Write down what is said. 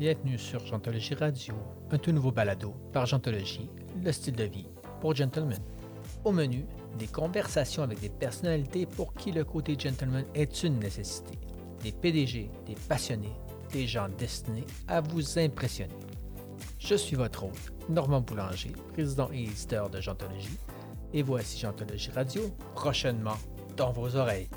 Bienvenue sur Gentologie Radio, un tout nouveau balado par Gentologie, le style de vie pour gentlemen. Au menu, des conversations avec des personnalités pour qui le côté gentleman est une nécessité. Des PDG, des passionnés, des gens destinés à vous impressionner. Je suis votre hôte, Normand Boulanger, président et éditeur de Gentologie, et voici Gentologie Radio, prochainement dans vos oreilles.